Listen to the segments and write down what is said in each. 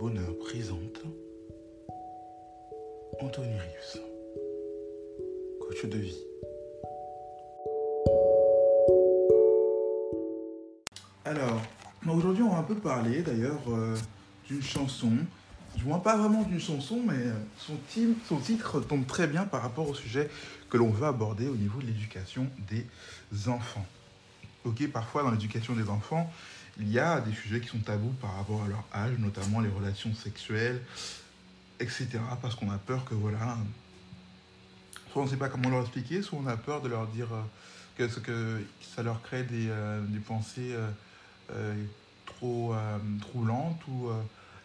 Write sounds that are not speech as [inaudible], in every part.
Bonheur présente Anthony Rius, coach de vie. Alors, aujourd'hui, on va un peu parler d'ailleurs euh, d'une chanson. Je vois pas vraiment d'une chanson, mais euh, son titre tombe très bien par rapport au sujet que l'on veut aborder au niveau de l'éducation des enfants. Ok, parfois dans l'éducation des enfants, il y a des sujets qui sont tabous par rapport à leur âge, notamment les relations sexuelles, etc. Parce qu'on a peur que voilà, soit on ne sait pas comment leur expliquer, soit on a peur de leur dire euh, que, que ça leur crée des, euh, des pensées euh, trop euh, troublantes ou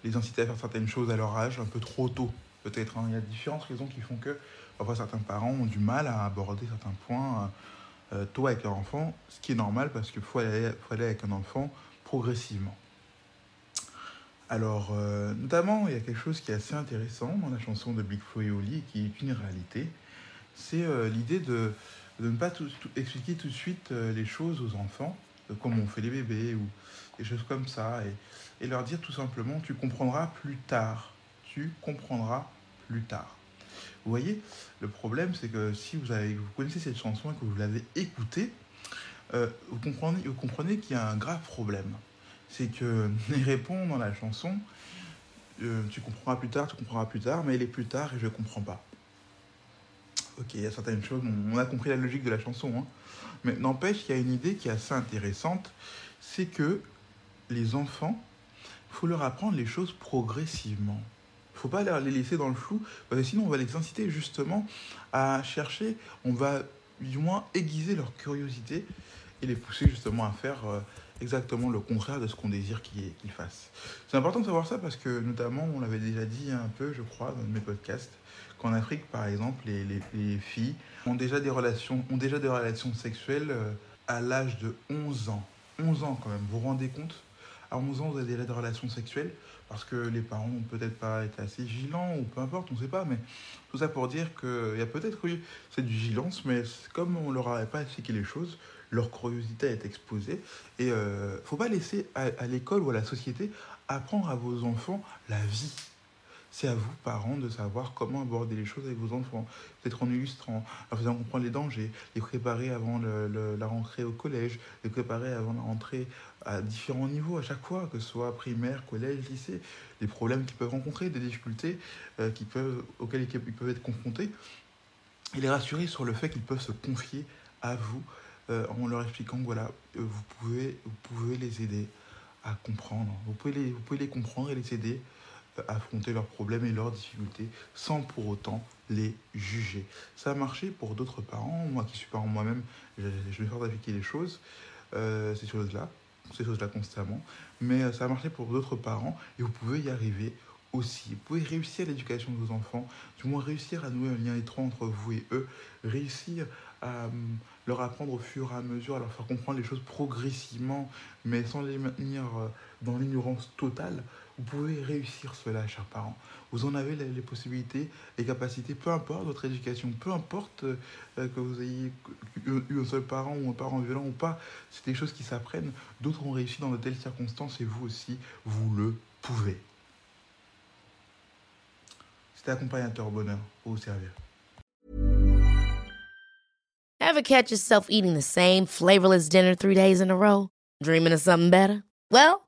les inciter à faire certaines choses à leur âge un peu trop tôt, peut-être. hein. Il y a différentes raisons qui font que parfois certains parents ont du mal à aborder certains points tôt avec leur enfant, ce qui est normal parce qu'il faut aller, faut aller avec un enfant progressivement. Alors, euh, notamment, il y a quelque chose qui est assez intéressant dans la chanson de Big Flo et Oli, qui est une réalité, c'est euh, l'idée de, ne pas expliquer tout de suite euh, les choses aux enfants, comme on fait les bébés ou des choses comme ça, et, leur dire tout simplement, tu comprendras plus tard, tu comprendras plus tard. Vous voyez, le problème, c'est que si vous connaissez cette chanson et que vous l'avez écoutée, euh, vous comprenez, qu'il y a un grave problème. C'est que [laughs] il répond dans la chanson, euh, tu comprendras plus tard, tu comprendras plus tard, mais il est plus tard et je comprends pas. Ok, il y a certaines choses, on, a compris la logique de la chanson, hein. mais n'empêche qu'il y a une idée qui est assez intéressante, c'est que les enfants, faut leur apprendre les choses progressivement. Ne faut pas les laisser dans le flou, parce que sinon on va les inciter justement à chercher, on va du moins aiguiser leur curiosité et les pousser justement à faire euh, exactement le contraire de ce qu'on désire qu'ils fassent. C'est important de savoir ça parce que notamment, on l'avait déjà dit un peu, je crois, dans mes podcasts, qu'en Afrique, par exemple, les, les- les filles ont déjà des relations, ont déjà des relations sexuelles euh, à l'âge de 11 ans. 11 ans quand même, vous vous rendez compte À 11 ans, vous avez des relations sexuelles parce que les parents n'ont peut-être pas été assez vigilants ou peu importe, on ne sait pas, mais tout ça pour dire qu'il y a peut-être eu cette vigilance, mais comme on leur avait pas expliqué les choses, leur curiosité est exposée. Et euh, faut pas laisser à l'école ou à la société apprendre à vos enfants la vie. C'est à vous, parents, de savoir comment aborder les choses avec vos enfants. Peut-être en illustrant, en faisant comprendre les dangers, les préparer avant la rentrée au collège, les préparer avant la rentrée à différents niveaux à chaque fois, que ce soit primaire, collège, lycée, les problèmes qu'ils peuvent rencontrer, des difficultés euh, auxquelles ils peuvent être confrontés, et les rassurer sur le fait qu'ils peuvent se confier à vous euh, en leur expliquant voilà, euh, vous pouvez, vous pouvez les aider à comprendre. Vous pouvez les, vous pouvez les comprendre et les aider affronter leurs problèmes et leurs difficultés sans pour autant les juger. Ça a marché pour d'autres parents. Moi qui suis parent moi-même, je, vais faire d'appliquer les choses, euh, ces choses-là, ces choses-là constamment. Mais euh, ça a marché pour d'autres parents et vous pouvez y arriver aussi. Vous pouvez réussir l'éducation de vos enfants, du moins réussir à nouer un lien étroit entre vous et eux, réussir à hum, leur apprendre au fur et à mesure, à leur faire comprendre les choses progressivement, mais sans les maintenir euh, dans l'ignorance totale. Vous pouvez réussir cela, chers parents. Vous en avez les, possibilités, les capacités, peu importe votre éducation, peu importe euh, euh, que vous ayez eu un seul parent ou un parent violent ou pas, c'est des choses qui s'apprennent. D'autres ont réussi dans de telles circonstances et vous aussi, vous le pouvez. C'était accompagnateur bonheur pour vous servir. Ever catch yourself eating the same flavorless dinner three days in a row? Dreaming of something better? Well,